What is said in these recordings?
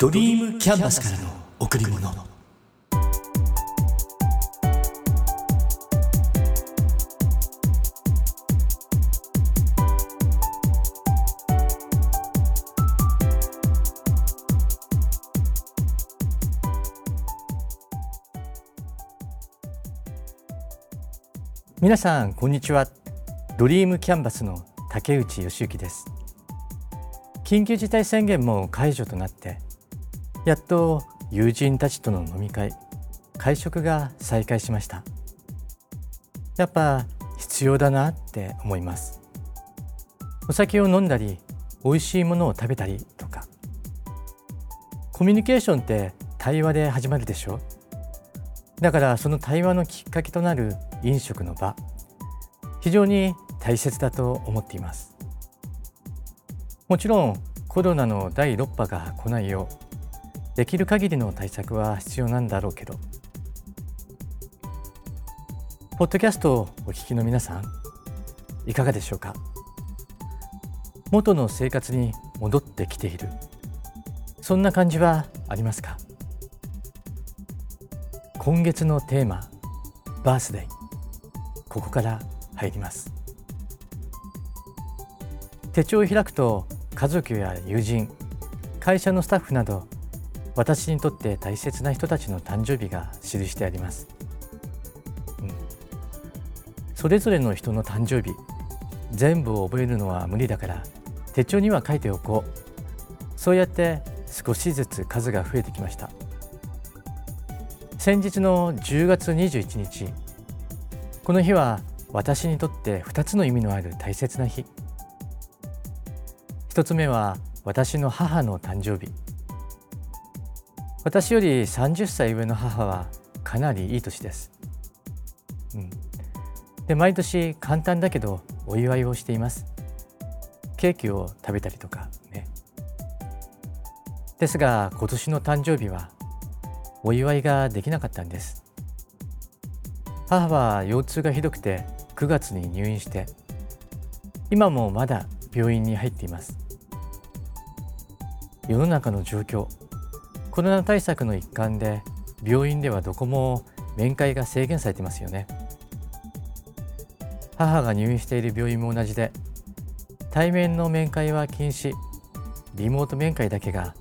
ドリームキャンバスからの贈り物。皆さんこんにちは。ドリームキャンバスの竹内義之です。緊急事態宣言も解除となってやっと友人たちとの飲み会会食が再開しました。やっぱ必要だなって思います。お酒を飲んだり美味しいものを食べたりとか。コミュニケーションって対話で始まるでしょ？だからその対話のきっかけとなる飲食の場。非常に大切だと思っています。もちろんコロナの第6波が来ないようできる限りの対策は必要なんだろうけど。ポッドキャストをお聞きの皆さんいかがでしょうか？元の生活に戻ってきている。そんな感じはありますか？今月のテーマバースデー。ここから入ります。手帳を開くと家族や友人会社のスタッフなど私にとって大切な人たちの誕生日が記してあります、うん、それぞれの人の誕生日全部を覚えるのは無理だから手帳には書いておこう。そうやって少しずつ数が増えてきました。先日の10月21日この日は私にとって2つの意味のある大切な日。1つ目は私の母の誕生日。私より30歳上の母はかなりいい年です、うん、で毎年簡単だけどお祝いをしています。ケーキを食べたりとかね。ですが今年の誕生日はお祝いができなかったんです。母は腰痛がひどくて9月に入院して今もまだ病院に入っています。世の中の状況コロナ対策の一環で病院ではどこも面会が制限されてますよね。母が入院している病院も同じで対面の面会は禁止リモート面会だけが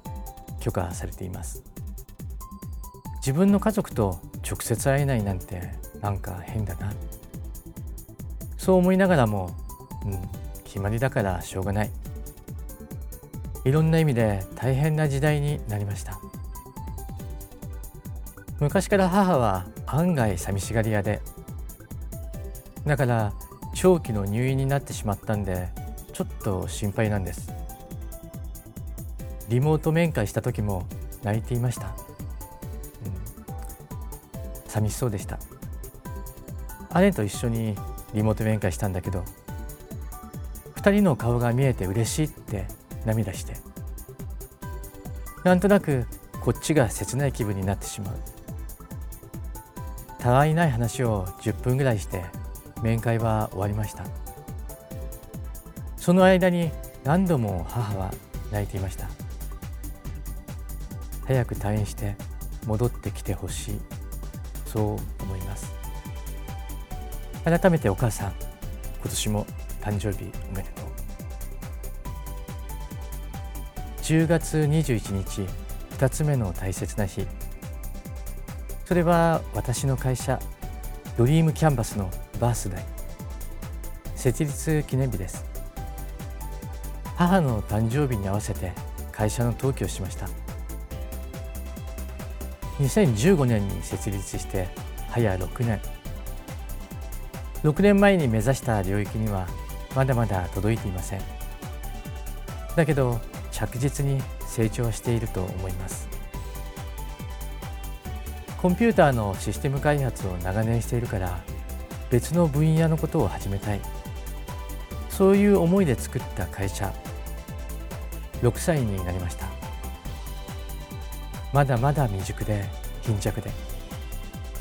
許可されています。自分の家族と直接会えないなんてなんか変だな。そう思いながらも、うん、決まりだからしょうがない。いろんな意味で大変な時代になりました。昔から母は案外寂しがり屋で。だから長期の入院になってしまったんでちょっと心配なんです。リモート面会した時も泣いていました。寂しそうでした。姉と一緒にリモート面会したんだけど2人の顔が見えて嬉しいって涙して。なんとなくこっちが切ない気分になってしまう。たわいない話を10分ぐらいして面会は終わりました。その間に何度も母は泣いていました。早く退院して戻ってきてほしい。そう思います。改めてお母さん今年も誕生日おめでとう。10月21日2つ目の大切な日。それは私の会社ドリームキャンバスのバースデー。設立記念日です。母の誕生日に合わせて会社の登記をしました。2015年に設立して早6年。6年前に目指した領域にはまだまだ届いていません。だけど着実に成長していると思います。コンピューターのシステム開発を長年しているから別の分野のことを始めたい。そういう思いで作った会社。6歳になりました。まだまだ未熟で貧弱で。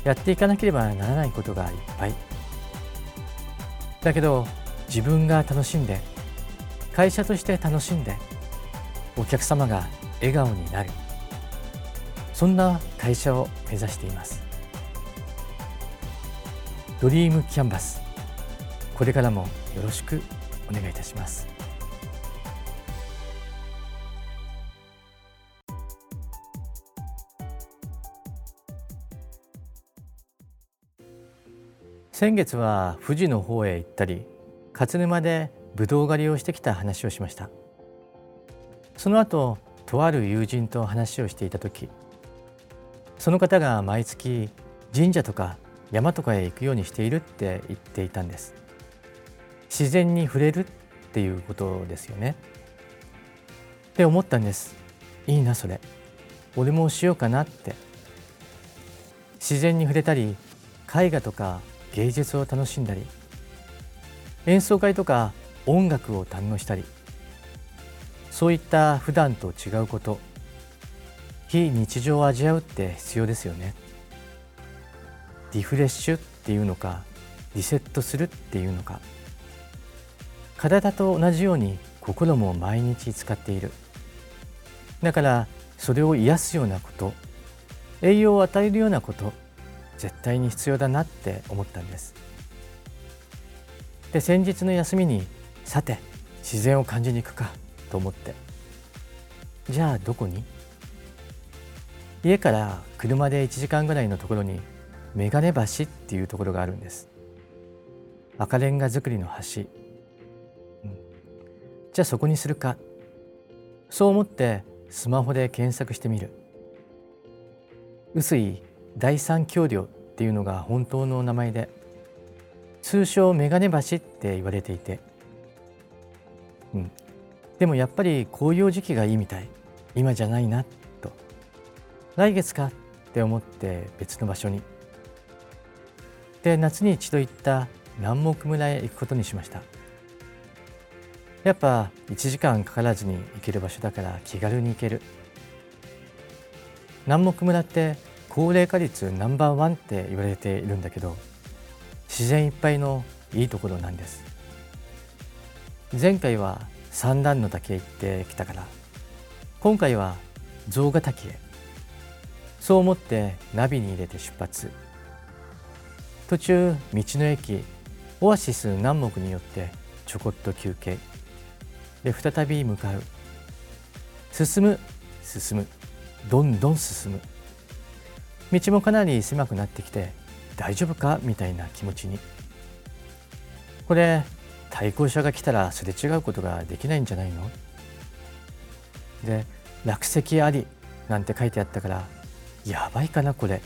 やっていかなければならないことがいっぱい。だけど自分が楽しんで会社として楽しんでお客様が笑顔になる。そんな会社を目指しています。ドリームキャンバス。これからもよろしくお願いいたします。先月は富士の方へ行ったり勝沼でブドウ狩りをしてきた話をしました。その後とある友人と話をしていた時その方が毎月神社とか山とかへ行くようにしているって言っていたんです。自然に触れるっていうことですよね。って思ったんです。いいなそれ。俺もしようかなって。自然に触れたり絵画とか芸術を楽しんだり演奏会とか音楽を堪能したりそういった普段と違うこと非日常を味わうって必要ですよね。リフレッシュっていうのかリセットするっていうのか。体と同じように心も毎日使っている。だからそれを癒すようなこと栄養を与えるようなこと絶対に必要だなって思ったんです。で先日の休みにさて自然を感じに行くかと思って。じゃあどこに？家から車で1時間ぐらいのところに眼鏡橋っていうところがあるんです。赤レンガ造りの橋、うん、じゃあそこにするか。そう思ってスマホで検索してみる。臼井第三橋梁っていうのが本当の名前で通称眼鏡橋って言われていて、うん、でもやっぱり紅葉時期がいいみたい。今じゃないな。と来月かって思って別の場所に。で夏に一度行った南木村へ行くことにしました。やっぱ1時間かからずに行ける場所だから気軽に行ける。南木村って高齢化率ナンバーワンって言われているんだけど自然いっぱいのいいところなんです。前回は三段の滝へ行ってきたから今回は象ヶ滝へ。そう思ってナビに入れて出発。途中道の駅オアシス南木によってちょこっと休憩。で再び向かう。進む進む。どんどん進む。道もかなり狭くなってきて大丈夫かみたいな気持ちに。これ対向車が来たらすれ違うことができないんじゃないの？で落石ありなんて書いてあったからやばいかなこれ。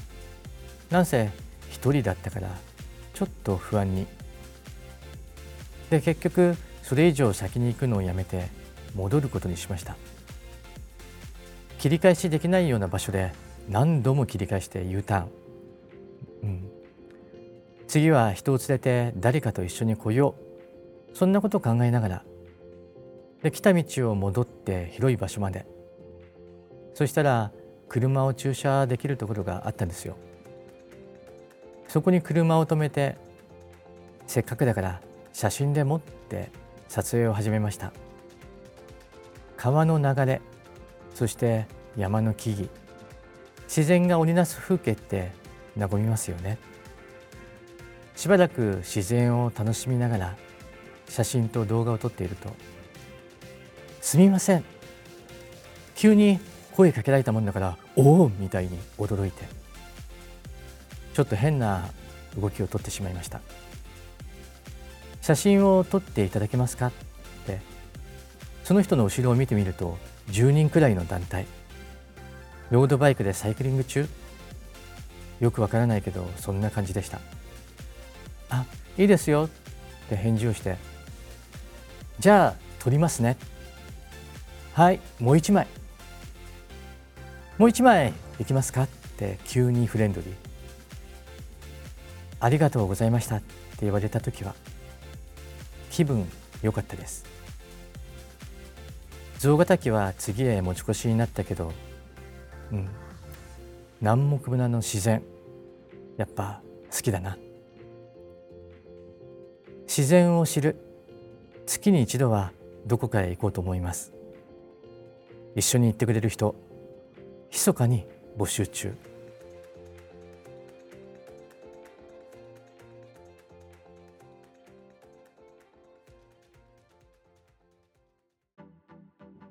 なんせ一人だったからちょっと不安に。で結局それ以上先に行くのをやめて戻ることにしました。切り返しできないような場所で何度も切り返して U ターン、うん、次は人を連れて誰かと一緒に来よう。そんなことを考えながら。で来た道を戻って広い場所まで。そしたら車を駐車できるところがあったんですよ。そこに車を止めてせっかくだから写真でもって撮影を始めました。川の流れそして山の木々。自然が織りなす風景って和みますよね。しばらく自然を楽しみながら写真と動画を撮っていると「すみません。急に声かけられたもんだからおお!」みたいに驚いて。ちょっと変な動きを撮ってしまいました。写真を撮っていただけますかって。その人の後ろを見てみると10人くらいの団体。ロードバイクでサイクリング中。よくわからないけどそんな感じでした。あいいですよって返事をして。じゃあ撮りますね。はいもう一枚。もう一枚いきますかって急にフレンドリーありがとうございましたって言われた時は気分良かったです。象ヶ滝は次へ持ち越しになったけどうん、南木村の自然やっぱ好きだな。自然を知る。月に一度はどこかへ行こうと思います。一緒に行ってくれる人密かに募集中。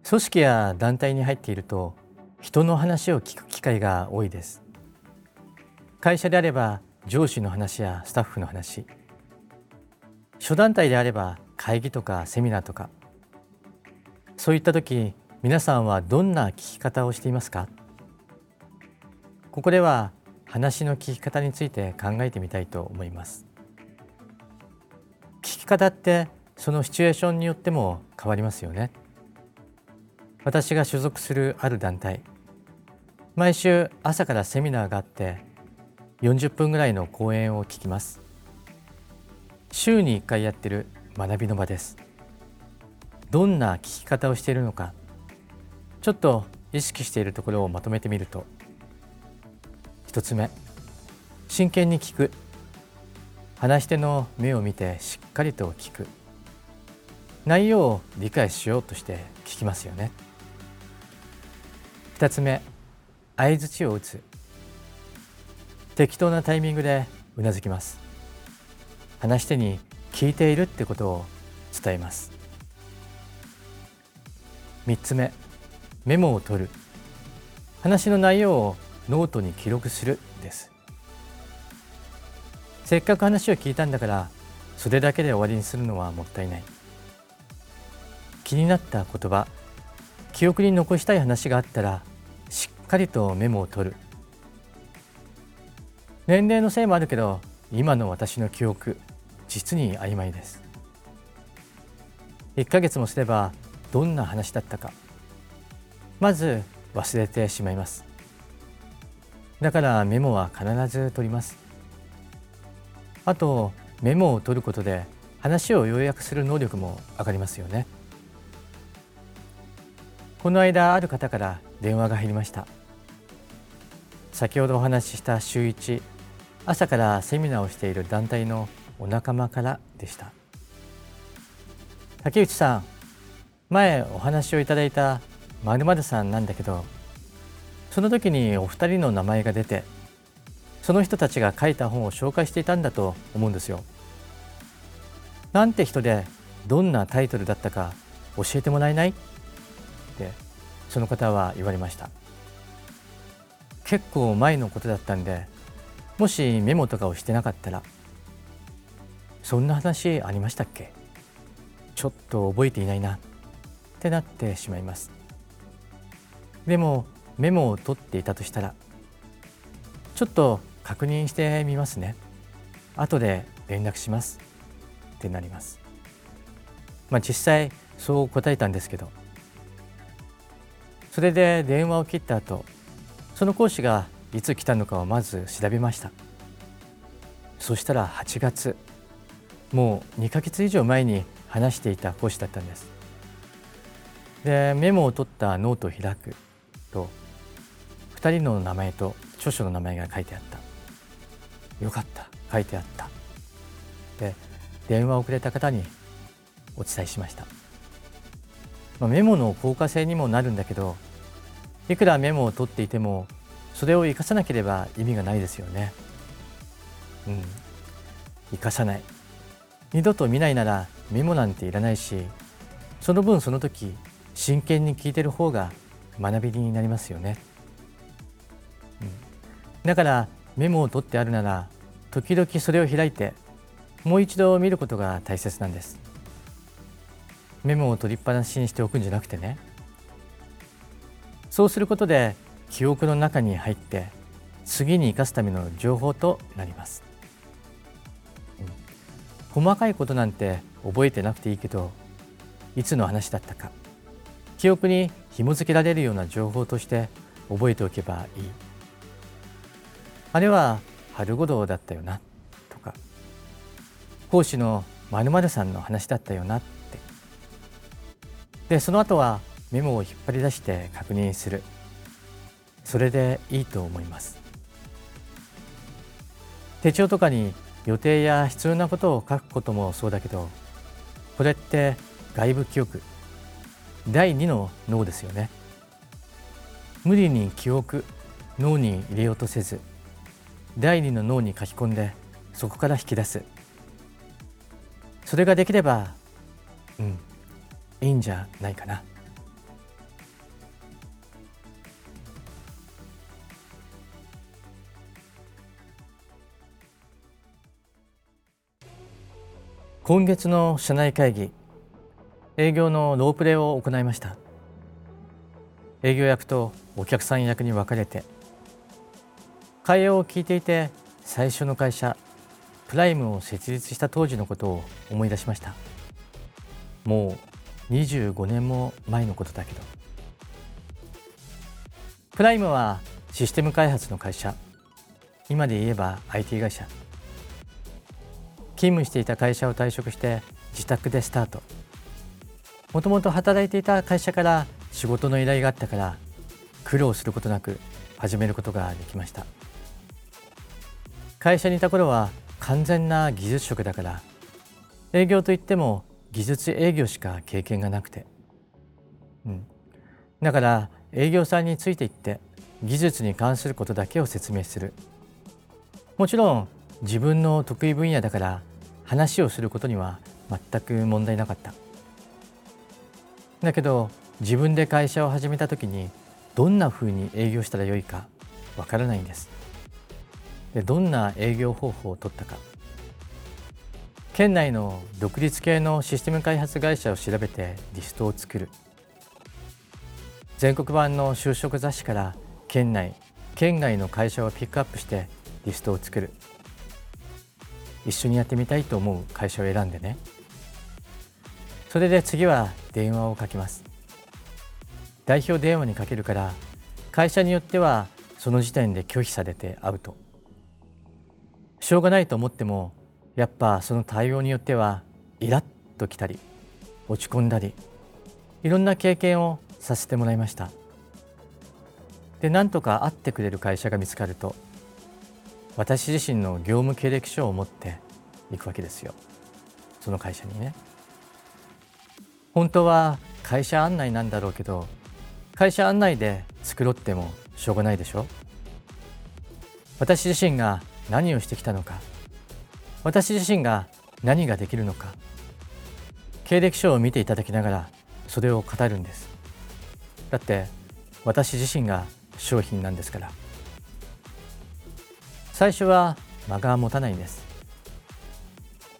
組織や団体に入っていると人の話を聞く機会が多いです。会社であれば上司の話やスタッフの話。諸団体であれば会議とかセミナーとか。そういった時皆さんはどんな聞き方をしていますか？ここでは話の聞き方について考えてみたいと思います。聞き方ってそのシチュエーションによっても変わりますよね。私が所属するある団体。毎週朝からセミナーがあって40分ぐらいの講演を聞きます。週に1回やってる学びの場です。どんな聞き方をしているのかちょっと意識しているところをまとめてみると1つ目。真剣に聞く。話し手の目を見てしっかりと聞く。内容を理解しようとして聞きますよね。2つ目。相づちを打つ。適当なタイミングでうなずきます。話し手に聞いているってことを伝えます。3つ目。メモを取る。話の内容をノートに記録するです。せっかく話を聞いたんだからそれだけで終わりにするのはもったいない。気になった言葉記憶に残したい話があったらしっかりとメモを取る。年齢のせいもあるけど今の私の記憶実に曖昧です。1ヶ月もすればどんな話だったか。まず忘れてしまいます。だからメモは必ず取ります。あとメモを取ることで話を要約する能力も上がりますよね。この間ある方から電話が入りました。先ほどお話しした週1朝からセミナーをしている団体のお仲間からでした。竹内さん前お話をいただいたまるまるさんなんだけどその時にお二人の名前が出てその人たちが書いた本を紹介していたんだと思うんですよ。なんて人でどんなタイトルだったか教えてもらえない？ってその方は言われました。結構前のことだったんでもしメモとかをしてなかったらそんな話ありましたっけ？ちょっと覚えていないなってなってしまいますでもメモを取っていたとしたらちょっと確認してみますね。後で連絡します。ってなります。まあ実際そう答えたんですけど。それで電話を切った後その講師がいつ来たのかをまず調べました。そしたら8月もう2ヶ月以上前に話していた講師だったんです。でメモを取ったノートを開くと2人の名前と著書の名前が書いてあった。よかった。書いてあった。で電話をくれた方にお伝えしました、まあ、メモの効果性にもなるんだけどいくらメモを取っていてもそれを生かさなければ意味がないですよね。うん、生かさない。二度と見ないならメモなんていらないしその分その時真剣に聞いてる方が学びになりますよね、だからメモを取ってあるなら時々それを開いてもう一度見ることが大切なんです。メモを取りっぱなしにしておくんじゃなくてね。そうすることで記憶の中に入って次に生かすための情報となります、うん、細かいことなんて覚えてなくていいけどいつの話だったか記憶に紐付けられるような情報として覚えておけばいい。あれは春五郎だったよなとか。講師のまるさんの話だったよなって。でその後はメモを引っ張り出して確認する。それでいいと思います。手帳とかに予定や必要なことを書くこともそうだけどこれって外部記憶。第2の脳ですよね。無理に記憶脳に入れようとせず第二の脳に書き込んでそこから引き出す。それができればうんいいんじゃないかな。今月の社内会議営業のロープレを行いました。営業役とお客さん役に分かれて会話を聞いていて最初の会社プライムを設立した当時のことを思い出しました。もう25年も前のことだけど。プライムはシステム開発の会社。今で言えば IT 会社。勤務していた会社を退職して自宅でスタート。もともと働いていた会社から仕事の依頼があったから苦労することなく始めることができました。会社にいた頃は完全な技術職だから。営業といっても技術営業しか経験がなくて、うん、だから営業さんについていって技術に関することだけを説明する。もちろん自分の得意分野だから話をすることには全く問題なかった。だけど自分で会社を始めた時にどんなふうに営業したらよいかわからないんです。でどんな営業方法を取ったか。県内の独立系のシステム開発会社を調べてリストを作る。全国版の就職雑誌から県内県外の会社をピックアップしてリストを作る。一緒にやってみたいと思う会社を選んでね。それで次は電話をかけます。代表電話にかけるから会社によってはその時点で拒否されてアウトしょうがないと思ってもやっぱその対応によってはイラッときたり落ち込んだりいろんな経験をさせてもらいました。でなんとか会ってくれる会社が見つかると私自身の業務経歴書を持っていくわけですよ。その会社にね。本当は会社案内なんだろうけど会社案内で作ろうってもしょうがないでしょ。私自身が何をしてきたのか。私自身が何ができるのか。経歴書を見ていただきながらそれを語るんです。だって私自身が商品なんですから。最初は間が持たないんです。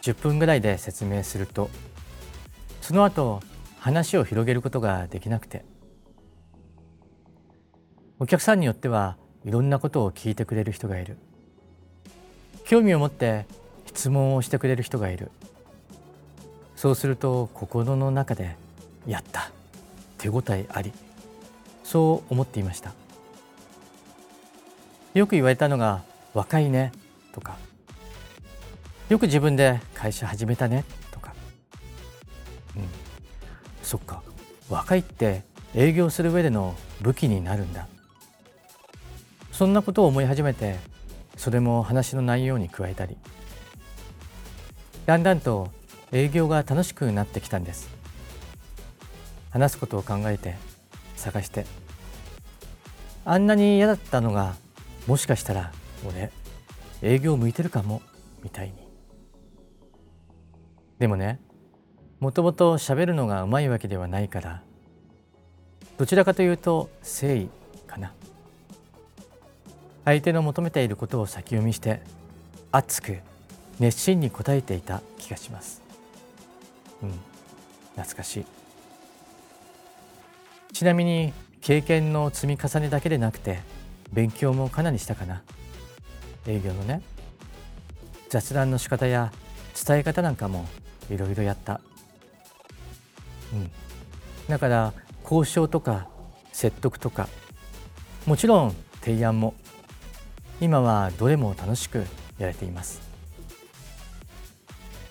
10分ぐらいで説明するとその後話を広げることができなくて。お客さんによってはいろんなことを聞いてくれる人がいる。興味を持って質問をしてくれる人がいる。そうすると心の中で「やった。手応えあり」そう思っていました。よく言われたのが「若いね」とか「よく自分で会社始めたね」とか。うん。そっか。若いって営業する上での武器になるんだ。そんなことを思い始めてそれも話の内容に加えたりだんだんと営業が楽しくなってきたんです。話すことを考えて探して。あんなに嫌だったのがもしかしたら俺営業向いてるかもみたいに。でもねもともと喋るのがうまいわけではないからどちらかというと誠意かな。相手の求めていることを先読みして熱く熱心に応えていた気がします。うん。懐かしい。ちなみに経験の積み重ねだけでなくて勉強もかなりしたかな。営業のね雑談の仕方や伝え方なんかもいろいろやった。うん。だから交渉とか説得とかもちろん提案も今はどれも楽しくやれています。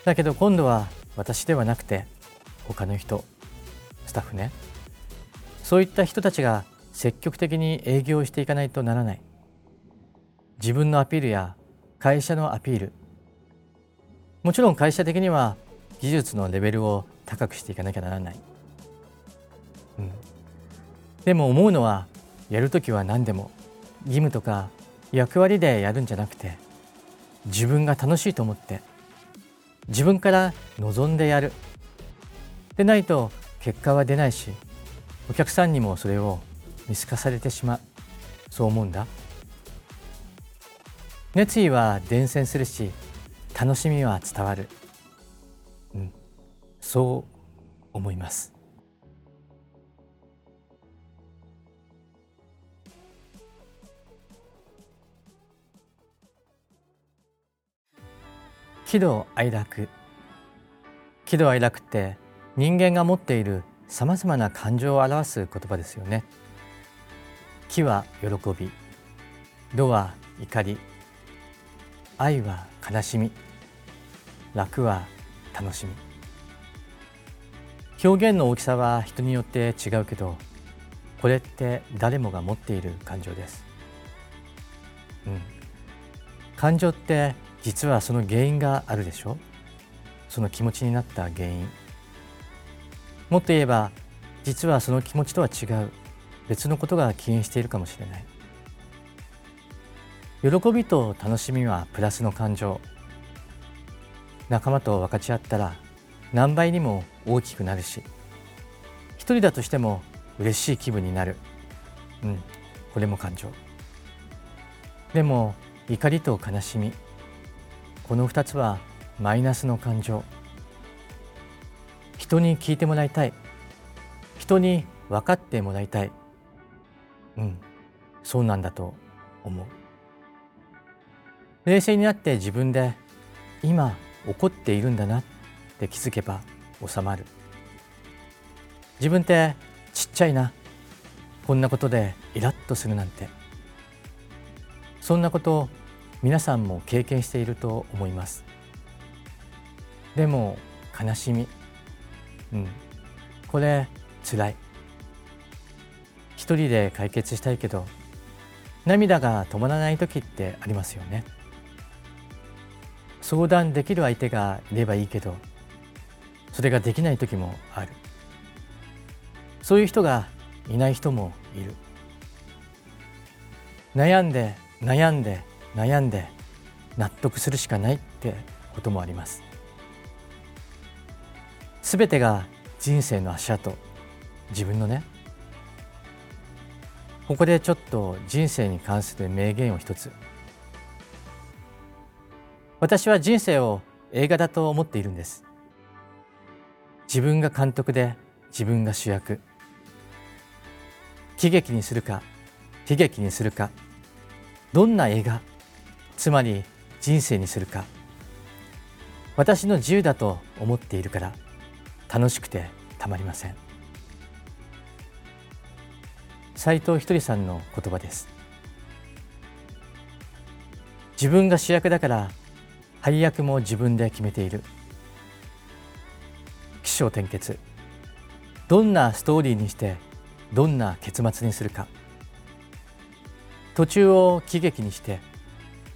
だけど今度は私ではなくて他の人スタッフね。そういった人たちが積極的に営業していかないとならない。自分のアピールや会社のアピール。もちろん会社的には技術のレベルを高くしていかなきゃならない、うん、でも思うのはやるときは何でも義務とか役割でやるんじゃなくて自分が楽しいと思って自分から望んでやる。でないと結果は出ないしお客さんにもそれを見透かされてしまう。そう思うんだ。熱意は伝染するし楽しみは伝わる、うん、そう思います。喜怒哀楽。喜怒哀楽って人間が持っているさまざまな感情を表す言葉ですよね。喜は喜び怒は怒り愛は悲しみ楽は楽しみ。表現の大きさは人によって違うけどこれって誰もが持っている感情です、うん、感情って実はその原因があるでしょ？その気持ちになった原因。もっと言えば実はその気持ちとは違う。別のことが起因しているかもしれない。喜びと楽しみはプラスの感情。仲間と分かち合ったら何倍にも大きくなるし。一人だとしても嬉しい気分になる。うんこれも感情。でも怒りと悲しみ。この2つはマイナスの感情。人に聞いてもらいたい。人に分かってもらいたい。うん。そうなんだと思う。冷静になって自分で今怒っているんだなって気づけば収まる。自分ってちっちゃいな。こんなことでイラッとするなんて。そんなこと皆さんも経験していると思います。でも悲しみ。うん。これつらい。一人で解決したいけど涙が止まらない時ってありますよね。相談できる相手がいればいいけどそれができない時もある。そういう人がいない人もいる。悩んで悩んで悩んで納得するしかないってこともあります。すべてが人生の足跡。自分のね。ここでちょっと人生に関する名言を一つ。私は人生を映画だと思っているんです。自分が監督で自分が主役。喜劇にするか悲劇にするか。どんな映画つまり人生にするか。私の自由だと思っているから楽しくてたまりません。斉藤ひとりさんの言葉です。自分が主役だから配役も自分で決めている。起承転結。どんなストーリーにしてどんな結末にするか。途中を喜劇にして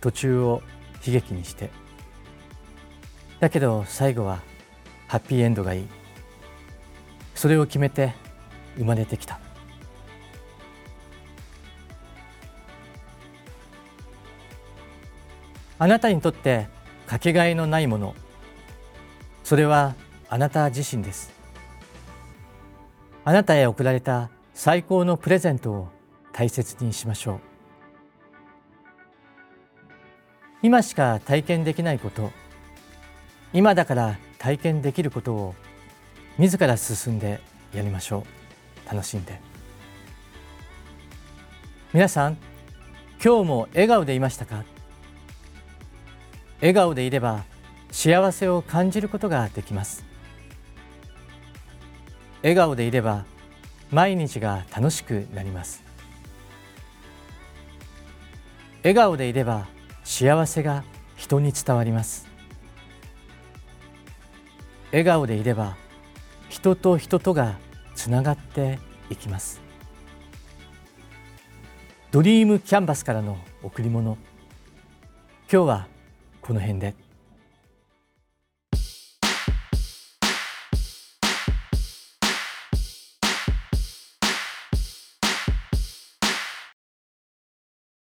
途中を悲劇にして。だけど最後はハッピーエンドがいい。それを決めて生まれてきた。あなたにとってかけがえのないもの。それはあなた自身です。あなたへ贈られた最高のプレゼントを大切にしましょう。今しか体験できないこと。今だから体験できることを自ら進んでやりましょう。楽しんで。皆さん今日も笑顔でいましたか？笑顔でいれば幸せを感じることができます。笑顔でいれば毎日が楽しくなります。笑顔でいれば幸せが人に伝わります。笑顔でいれば人と人とがつながっていきます。ドリームキャンバスからの贈り物。今日はこの辺で。